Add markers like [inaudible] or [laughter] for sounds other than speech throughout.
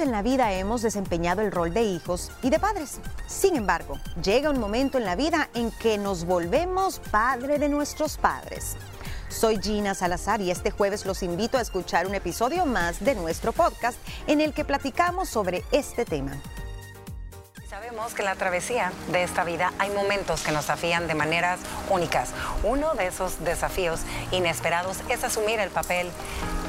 En la vida hemos desempeñado el rol de hijos y de padres. Sin embargo, llega un momento en la vida en que nos volvemos padre de nuestros padres. Soy Gina Salazar y este jueves los invito a escuchar un episodio más de nuestro podcast en el que platicamos sobre este tema. Sabemos que en la travesía de esta vida hay momentos que nos afían de maneras únicas. Uno de esos desafíos inesperados es asumir el papel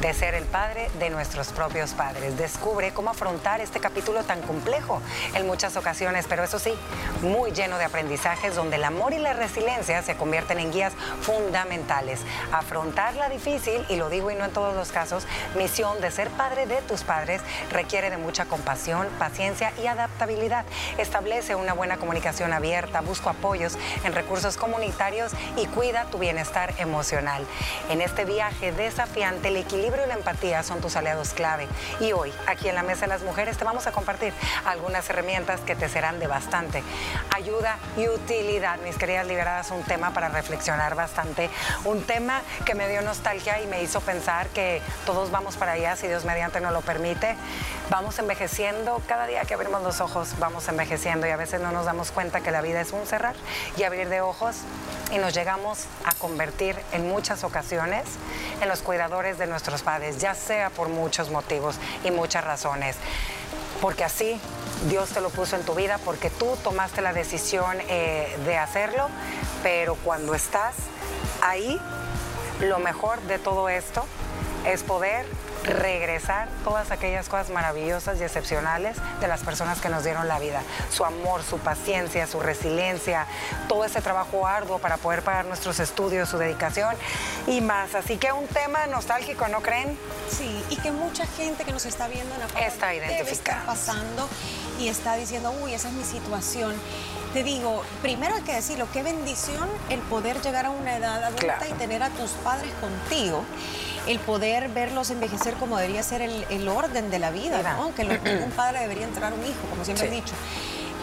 de ser el padre de nuestros propios padres. Descubre cómo afrontar este capítulo tan complejo en muchas ocasiones, pero eso sí, muy lleno de aprendizajes donde el amor y la resiliencia se convierten en guías fundamentales. Afrontar la difícil, y lo digo y no en todos los casos, misión de ser padre de tus padres requiere de mucha compasión, paciencia y adaptabilidad. Establece una buena comunicación abierta, busca apoyos en recursos comunitarios y cuida tu bienestar emocional. En este viaje desafiante, el equilibrio y la empatía son tus aliados clave. Y hoy, aquí en la Mesa de las Mujeres, te vamos a compartir algunas herramientas que te serán de bastante ayuda y utilidad. Mis queridas liberadas, un tema para reflexionar bastante. Un tema que me dio nostalgia y me hizo pensar que todos vamos para allá, si Dios mediante nos lo permite. Vamos envejeciendo, cada día que abrimos los ojos vamos envejeciendo y a veces no nos damos cuenta que la vida es un cerrar y abrir de ojos y nos llegamos a convertir en muchas ocasiones en los cuidadores de nuestros padres, ya sea por muchos motivos y muchas razones. Porque así Dios te lo puso en tu vida, porque tú tomaste la decisión eh, de hacerlo, pero cuando estás ahí, lo mejor de todo esto es poder regresar todas aquellas cosas maravillosas y excepcionales de las personas que nos dieron la vida. Su amor, su paciencia, su resiliencia, todo ese trabajo arduo para poder pagar nuestros estudios, su dedicación y más. Así que un tema nostálgico, ¿no creen? Sí, y que mucha gente que nos está viendo en la está identificada. pasando y está diciendo, uy, esa es mi situación. Te digo, primero hay que decirlo, qué bendición el poder llegar a una edad adulta y tener a tus padres contigo el poder verlos envejecer como debería ser el, orden de la vida, ¿no? Que un padre debería entrar un hijo, como siempre he dicho.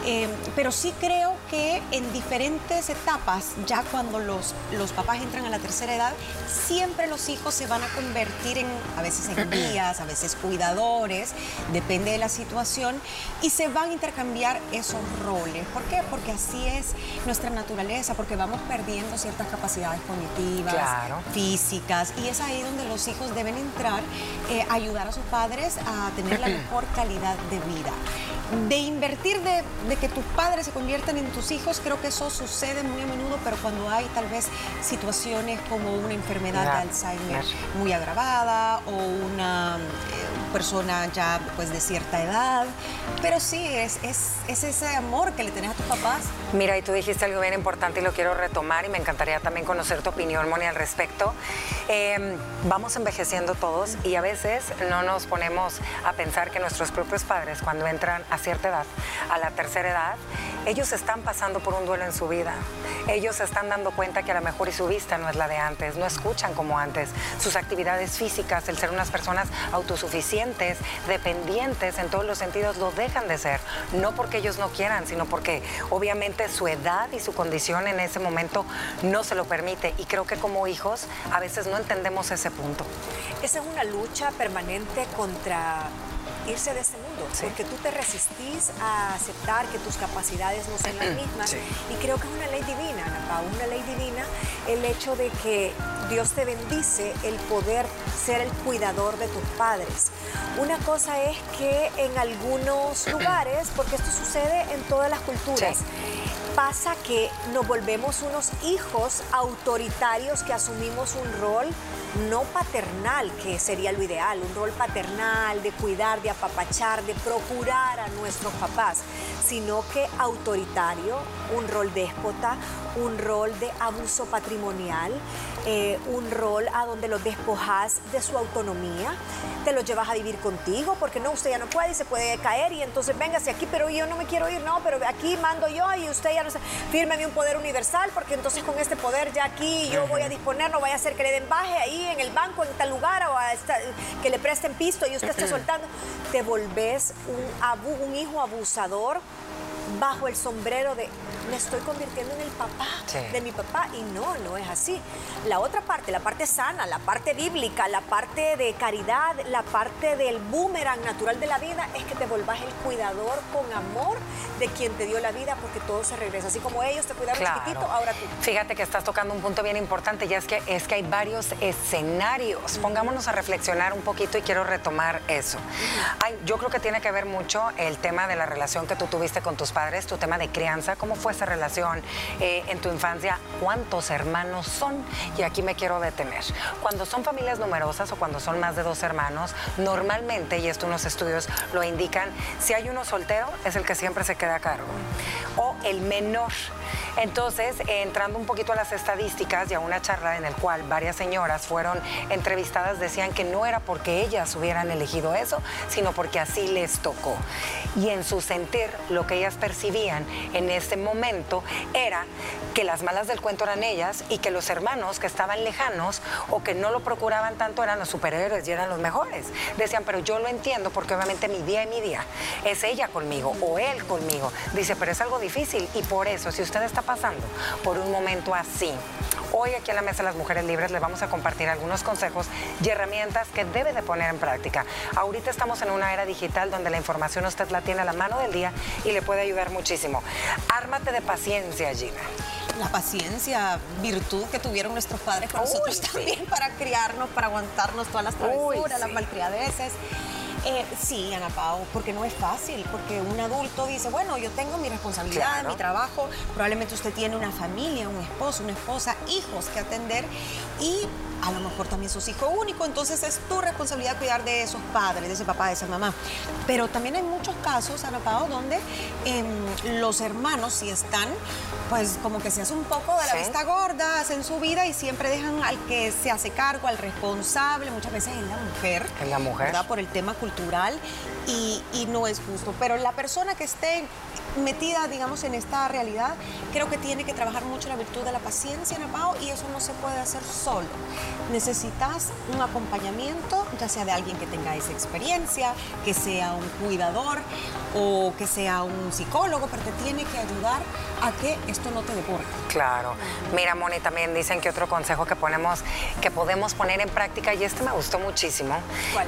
Eh, pero sí creo que en diferentes etapas, ya cuando los, los papás entran a la tercera edad, siempre los hijos se van a convertir en, a veces en [clears throat] guías, a veces cuidadores, depende de la situación, y se van a intercambiar esos roles. ¿Por qué? Porque así es nuestra naturaleza, porque vamos perdiendo ciertas capacidades cognitivas, físicas, y es ahí donde los hijos deben entrar, eh, ayudar a sus padres a tener la [clears throat] mejor calidad de vida de invertir de, que tus padres se conviertan en tus hijos, creo que eso sucede muy a menudo, pero cuando hay tal vez situaciones como una enfermedad de Alzheimer muy agravada o una eh, persona ya pues de cierta edad, pero sí, es, es, es, ese amor que le tenés papás. Mira, y tú dijiste algo bien importante y lo quiero retomar y me encantaría también conocer tu opinión, Moni, al respecto. Em, vamos envejeciendo todos y a veces no nos ponemos a pensar que nuestros propios padres cuando entran a cierta edad, a la tercera edad, ellos están pasando por un duelo en su vida. Ellos están dando cuenta que a lo mejor su vista no es la de antes, no escuchan como antes. Sus actividades físicas, el ser unas personas autosuficientes, dependientes en todos los sentidos, lo dejan de ser. No porque ellos no quieran, sino porque obviamente su edad y su condición en ese momento no se lo permite. Y creo que como hijos a veces no entendemos ese punto. Esa es una lucha permanente contra irse de ese mundo, porque tú te resistís a aceptar que tus capacidades no sean las [clears throat] mismas. Y creo que es una ley divina, Ana una ley divina el hecho de que Dios te bendice el poder ser el cuidador de tus padres. Una cosa es que en algunos [clears throat] lugares, porque esto sucede en todas las culturas, pasa que nos volvemos unos hijos autoritarios que asumimos un rol no paternal, que sería lo ideal, un rol paternal de cuidar, de apapachar, de procurar a nuestros papás, sino que autoritario, un rol déspota, un rol de abuso patrimonial, eh, un rol a donde los despojas de su autonomía, te los llevas a vivir contigo, porque no, usted ya no puede y se puede caer y entonces véngase aquí, pero yo no me quiero ir, no, pero aquí mando yo y usted ya no se... Fírmeme un poder universal, porque entonces con este poder ya aquí yo voy a disponer, no vaya a ser que le den baje ahí en el banco, en tal lugar, o que le presten pisto y usted está [clears throat] soltando. Te volvés un, un hijo abusador bajo el sombrero de me estoy convirtiendo en el papá de mi papá y no, no es así. La otra parte, la parte sana, la parte bíblica, la parte de caridad, la parte del boomerang natural de la vida es que te volvás el cuidador con amor de quien te dio la vida porque todo se regresa. Así como ellos te cuidaron chiquitito, ahora tú. Fíjate que estás tocando un punto bien importante y es que, es que hay varios escenarios. Pongámonos a reflexionar un poquito y quiero retomar eso. yo creo que tiene que ver mucho el tema de la relación que tú tuviste con tus padres, tu tema de crianza, cómo fue esa relación eh, en tu infancia, cuántos hermanos son. Y aquí me quiero detener. Cuando son familias numerosas o cuando son más de dos hermanos, normalmente, y esto unos estudios lo indican, si hay uno soltero es el que siempre se queda a cargo. O el menor. Entonces, entrando un poquito a las estadísticas y a una charla en el cual varias señoras fueron entrevistadas, decían que no era porque ellas hubieran elegido eso, sino porque así les tocó. Y en su sentir, lo que ellas percibían en ese momento era que las malas del cuento eran ellas y que los hermanos que estaban lejanos o que no lo procuraban tanto eran los superhéroes y eran los mejores. Decían, pero yo lo entiendo porque obviamente mi día y mi día es ella conmigo o él conmigo. Dice, pero es algo difícil y por eso, si usted está pasando por un momento así, Hoy aquí en la Mesa de las Mujeres Libres le vamos a compartir algunos consejos y herramientas que debe de poner en práctica. Ahorita estamos en una era digital donde la información usted la tiene a la mano del día y le puede ayudar muchísimo. Ármate de paciencia, Gina la paciencia, virtud que tuvieron nuestros padres con nosotros también para criarnos, para aguantarnos todas las travesuras, las malcriadeces. Eh, sí, Ana Pau, porque no es fácil, porque un adulto dice, bueno, yo tengo mi responsabilidad, mi trabajo, probablemente usted tiene una familia, un esposo, una esposa, hijos que atender y a lo mejor también sos hijo único, entonces es tu responsabilidad cuidar de esos padres, de ese papá, de esa mamá. Pero también hay muchos casos, Ana Pao, donde em, los hermanos si están, pues como que se hace un poco de la vista gorda, hacen su vida y siempre dejan al que se hace cargo, al responsable, muchas veces es la mujer. Es la mujer. ¿verdad? Por el tema cultural y, y no es justo. Pero la persona que esté metida, digamos, en esta realidad, creo que tiene que trabajar mucho la virtud de la paciencia, Ana Pao, y eso no se puede hacer solo necesitas un acompañamiento, ya sea de alguien que tenga esa experiencia, que sea un cuidador o que sea un psicólogo, pero te tiene que ayudar a que esto no te deporte. Claro. Mira, Moni, también dicen que otro consejo que ponemos, que podemos poner en práctica, y este me gustó muchísimo,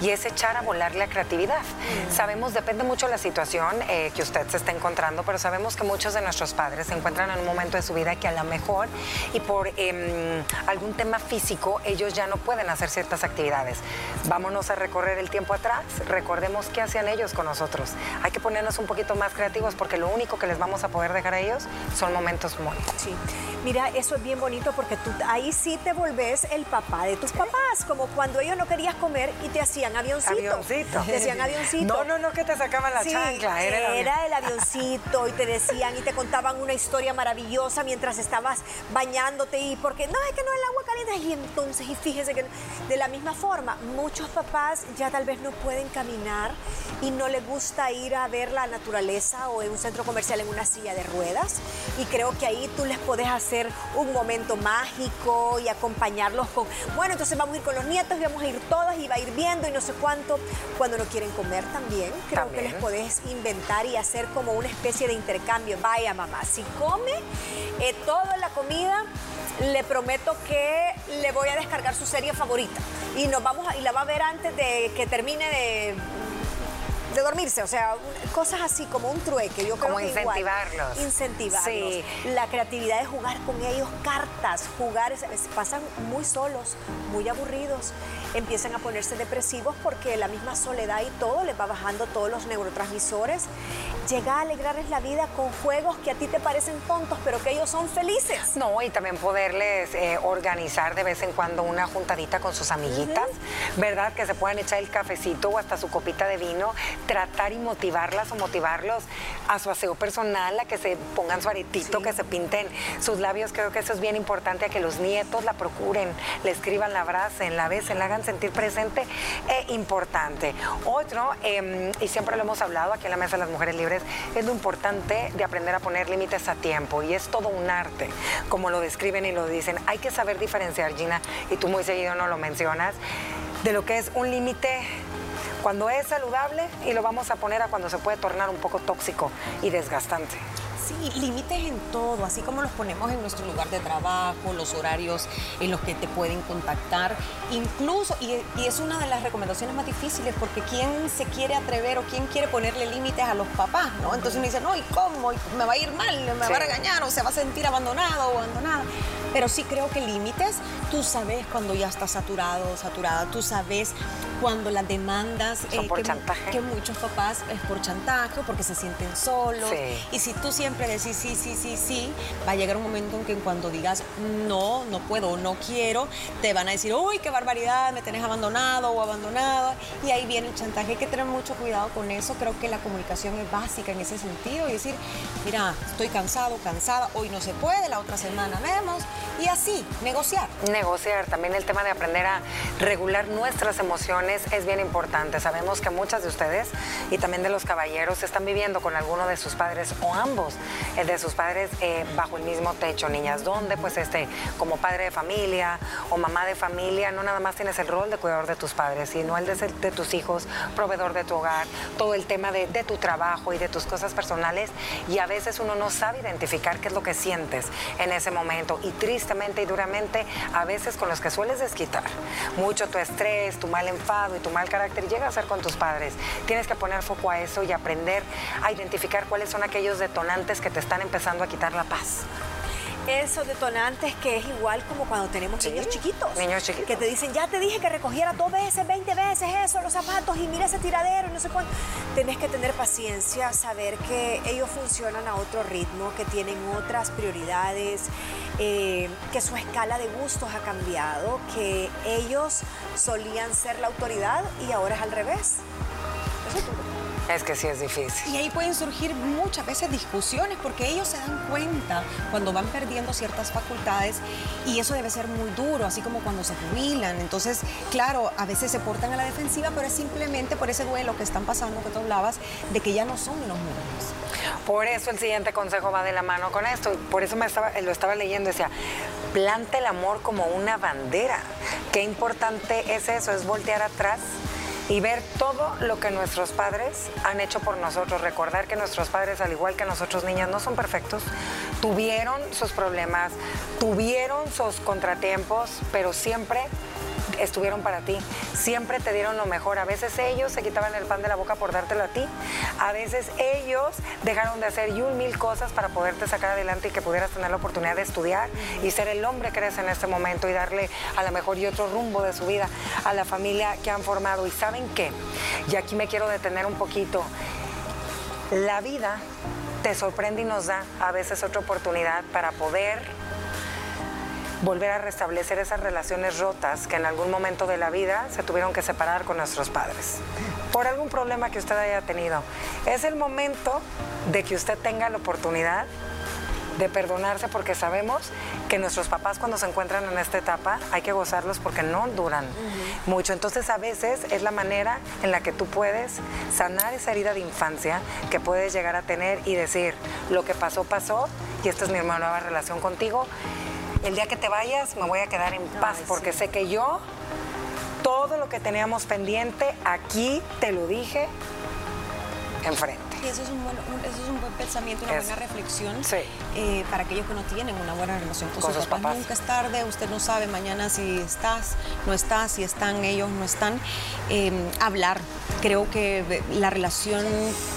y es echar a volar la creatividad. Mm. Sabemos, depende mucho de la situación eh, que usted se está encontrando, pero sabemos que muchos de nuestros padres se encuentran en un momento de su vida que a lo mejor, y por em, algún tema físico, ellos ya no pueden hacer ciertas actividades. Vámonos a recorrer el tiempo atrás, recordemos qué hacían ellos con nosotros. Hay que ponernos un poquito más creativos porque lo único que les vamos a poder dejar a ellos son momentos muy... Sí. Mira, eso es bien bonito porque tú ahí sí te volvés el papá de tus papás, como cuando ellos no querías comer y te hacían avioncito. Avioncito. Te hacían avioncito. [laughs] No, no, no, que te sacaban la chancla. Era, era el avioncito y te decían y te contaban una historia maravillosa mientras estabas bañándote y porque no, es que no el agua caliente y entonces y fíjese que de la misma forma, muchos papás ya tal vez no pueden caminar y no les gusta ir a ver la naturaleza o en un centro comercial en una silla de ruedas. Y creo que ahí tú les podés hacer un momento mágico y acompañarlos con, bueno, entonces vamos a ir con los nietos y vamos a ir todas y va a ir viendo y no sé cuánto. Cuando no quieren comer también, creo que les podés inventar y hacer como una especie de intercambio. Vaya mamá, si come eh, toda la comida, le prometo que le voy a descargar su serie favorita y nos vamos y la va a ver antes de que termine de de dormirse, o sea, cosas así como un trueque. Yo como creo que incentivarlos. incentivarlos. Sí. La creatividad de jugar con ellos cartas, jugar, pasan muy solos, muy aburridos, empiezan a ponerse depresivos porque la misma soledad y todo les va bajando todos los neurotransmisores. Llega a alegrarles la vida con juegos que a ti te parecen tontos, pero que ellos son felices. No, y también poderles eh, organizar de vez en cuando una juntadita con sus amiguitas, ¿verdad? Que se puedan echar el cafecito o hasta su copita de vino tratar y motivarlas o motivarlos a su aseo personal, a que se pongan su aretito, que se pinten sus labios. Creo que eso es bien importante, a que los nietos la procuren, le escriban, la abracen, la besen, la hagan sentir presente e importante. Otro, em, y siempre lo hemos hablado aquí en la Mesa de las Mujeres Libres, es lo importante de aprender a poner límites a tiempo y es todo un arte, como lo describen y lo dicen. Hay que saber diferenciar, Gina, y tú muy seguido no lo mencionas, de lo que es un límite cuando es saludable y lo vamos a poner a cuando se puede tornar un poco tóxico y desgastante. Sí, límites en todo, así como los ponemos en nuestro lugar de trabajo, los horarios en los que te pueden contactar, incluso, y, es una de las recomendaciones más difíciles, porque ¿quién se quiere atrever o quién quiere ponerle límites a los papás? ¿no? Entonces uno dice, no, ¿y cómo? ¿Me va a ir mal? ¿Me va a regañar? ¿O se va a sentir abandonado o abandonada? Pero sí creo que límites, tú sabes cuando ya estás saturado, saturada, tú sabes cuando las demandas eh, por que, chantaje. que muchos papás es por chantaje o porque se sienten solos. Y si tú siempre decís sí, sí, sí, sí, va a llegar un momento en que cuando digas no, no puedo, no quiero, te van a decir, uy, qué barbaridad, me tenés abandonado o abandonada. Y ahí viene el chantaje. Hay que tener mucho cuidado con eso. Creo que la comunicación es básica en ese sentido y decir, mira, estoy cansado, cansada, hoy no se puede, la otra semana vemos. Y así, negociar. Negociar. También el tema de aprender a regular nuestras emociones es bien importante. Sabemos que muchas de ustedes y también de los caballeros están viviendo con alguno de sus padres o ambos de sus padres eh, bajo el mismo techo, niñas, donde pues este, como padre de familia o mamá de familia, no nada más tienes el rol de cuidador de tus padres, sino el de, ser, de tus hijos, proveedor de tu hogar, todo el tema de, de tu trabajo y de tus cosas personales. Y a veces uno no sabe identificar qué es lo que sientes en ese momento. Y tristemente y duramente a veces con los que sueles desquitar mucho tu estrés, tu mal enfado, y tu mal carácter llega a ser con tus padres. Tienes que poner foco a eso y aprender a identificar cuáles son aquellos detonantes que te están empezando a quitar la paz esos detonantes que es igual como cuando tenemos niños chiquitos. Niños chiquitos. Que te dicen, ya te dije que recogiera dos veces, 20 veces eso, los zapatos y mira ese tiradero y no sé cuánto. Tenés que tener paciencia, saber que ellos funcionan a otro ritmo, que tienen otras prioridades, eh, que su escala de gustos ha cambiado, que ellos solían ser la autoridad y ahora es al revés. Eso es todo. Es que sí es difícil. Y ahí pueden surgir muchas veces discusiones porque ellos se dan cuenta cuando van perdiendo ciertas facultades y eso debe ser muy duro, así como cuando se jubilan. Entonces, claro, a veces se portan a la defensiva, pero es simplemente por ese duelo que están pasando que tú hablabas de que ya no son los mismos. Por eso el siguiente consejo va de la mano con esto. Por eso me estaba, lo estaba leyendo, decía, planta el amor como una bandera. Qué importante es eso, es voltear atrás y ver todo lo que nuestros padres han hecho por nosotros. Recordar que nuestros padres, al igual que nosotros niñas, no son perfectos. Tuvieron sus problemas, tuvieron sus contratiempos, pero siempre estuvieron para ti. Siempre te dieron lo mejor. A veces ellos se quitaban el pan de la boca por dártelo a ti. A veces ellos dejaron de hacer y un mil cosas para poderte sacar adelante y que pudieras tener la oportunidad de estudiar y ser el hombre que eres en este momento y darle a lo mejor y otro rumbo de su vida a la familia que han formado. ¿Y saben qué? Y aquí me quiero detener un poquito. La vida te sorprende y nos da a veces otra oportunidad para poder volver a restablecer esas relaciones rotas que en algún momento de la vida se tuvieron que separar con nuestros padres por algún problema que usted haya tenido. Es el momento de que usted tenga la oportunidad de perdonarse porque sabemos que nuestros papás cuando se encuentran en esta etapa hay que gozarlos porque no duran mucho. Entonces a veces es la manera en la que tú puedes sanar esa herida de infancia que puedes llegar a tener y decir, lo que pasó, pasó y esta es mi nueva relación contigo el día que te vayas me voy a quedar en paz porque sé que yo, todo lo que teníamos pendiente, aquí te lo dije enfrente. Y eso es un buen, eso es un buen pensamiento, una buena reflexión eh, para aquellos que no tienen una buena relación con, sus, papás. Nunca es tarde, usted no sabe mañana si estás, no estás, si están ellos, no están. Eh, hablar, creo que la relación,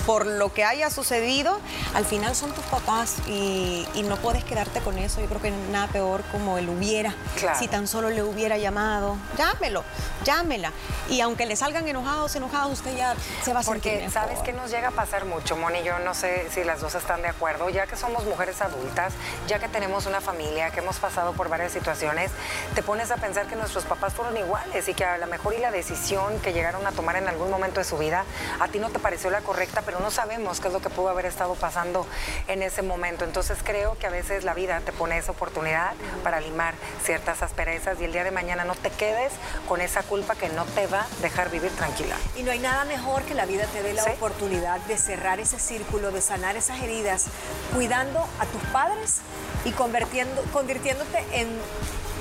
por lo que haya sucedido, al final son tus papás y, no puedes quedarte con eso. Yo creo que nada peor como el hubiera. Si tan solo le hubiera llamado, llámelo, llámela. Y aunque le salgan enojados, enojados, usted ya se va a sentir Porque, ¿sabes qué nos llega a pasar mucho, Moni? Yo no sé si las dos están de acuerdo. Ya que somos mujeres adultas, ya que tenemos una familia, que hemos pasado por varias situaciones, te pones a pensar que nuestros papás fueron iguales y que a lo mejor y la decisión que llegaron a tomar en algún momento de su vida, a ti no te pareció la correcta, pero no sabemos qué es lo que pudo haber estado pasando en ese momento. Entonces creo que a veces la vida te pone esa oportunidad para limar ciertas asperezas y el día de mañana no te quedes con esa culpa que no te va a dejar vivir tranquila. Y no hay nada mejor que la vida te dé la oportunidad de cerrar ese círculo, de sanar esas heridas, cuidando a tus padres y convirtiendo, convirtiéndote en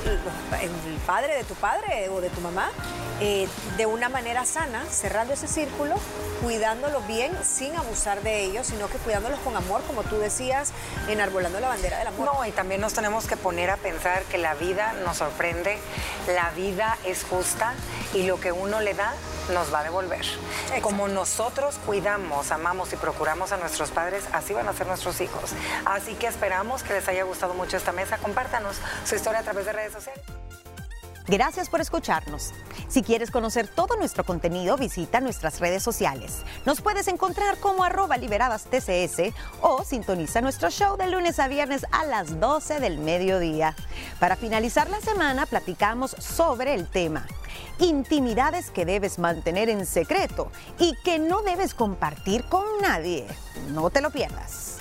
el padre de tu padre o de tu mamá eh, de una manera sana, cerrando ese círculo, cuidándolos bien sin abusar de ellos, sino que cuidándolos con amor, como tú decías, enarbolando la bandera del amor. No, y también nos tenemos que poner a pensar que la vida nos sorprende, la vida es justa y lo que uno le da nos va a devolver. Como nosotros cuidamos, amamos y procuramos a nuestros padres, así van a ser nuestros hijos. Así que esperamos que les haya gustado mucho esta mesa. Compártanos su historia a través de redes sociales. Gracias por escucharnos. Si quieres conocer todo nuestro contenido, visita nuestras redes sociales. Nos puedes encontrar como arroba liberadas TCS o sintoniza nuestro show de lunes a viernes a las 12 del mediodía. Para finalizar la semana, platicamos sobre el tema intimidades que debes mantener en secreto y que no debes compartir con nadie. No te lo pierdas.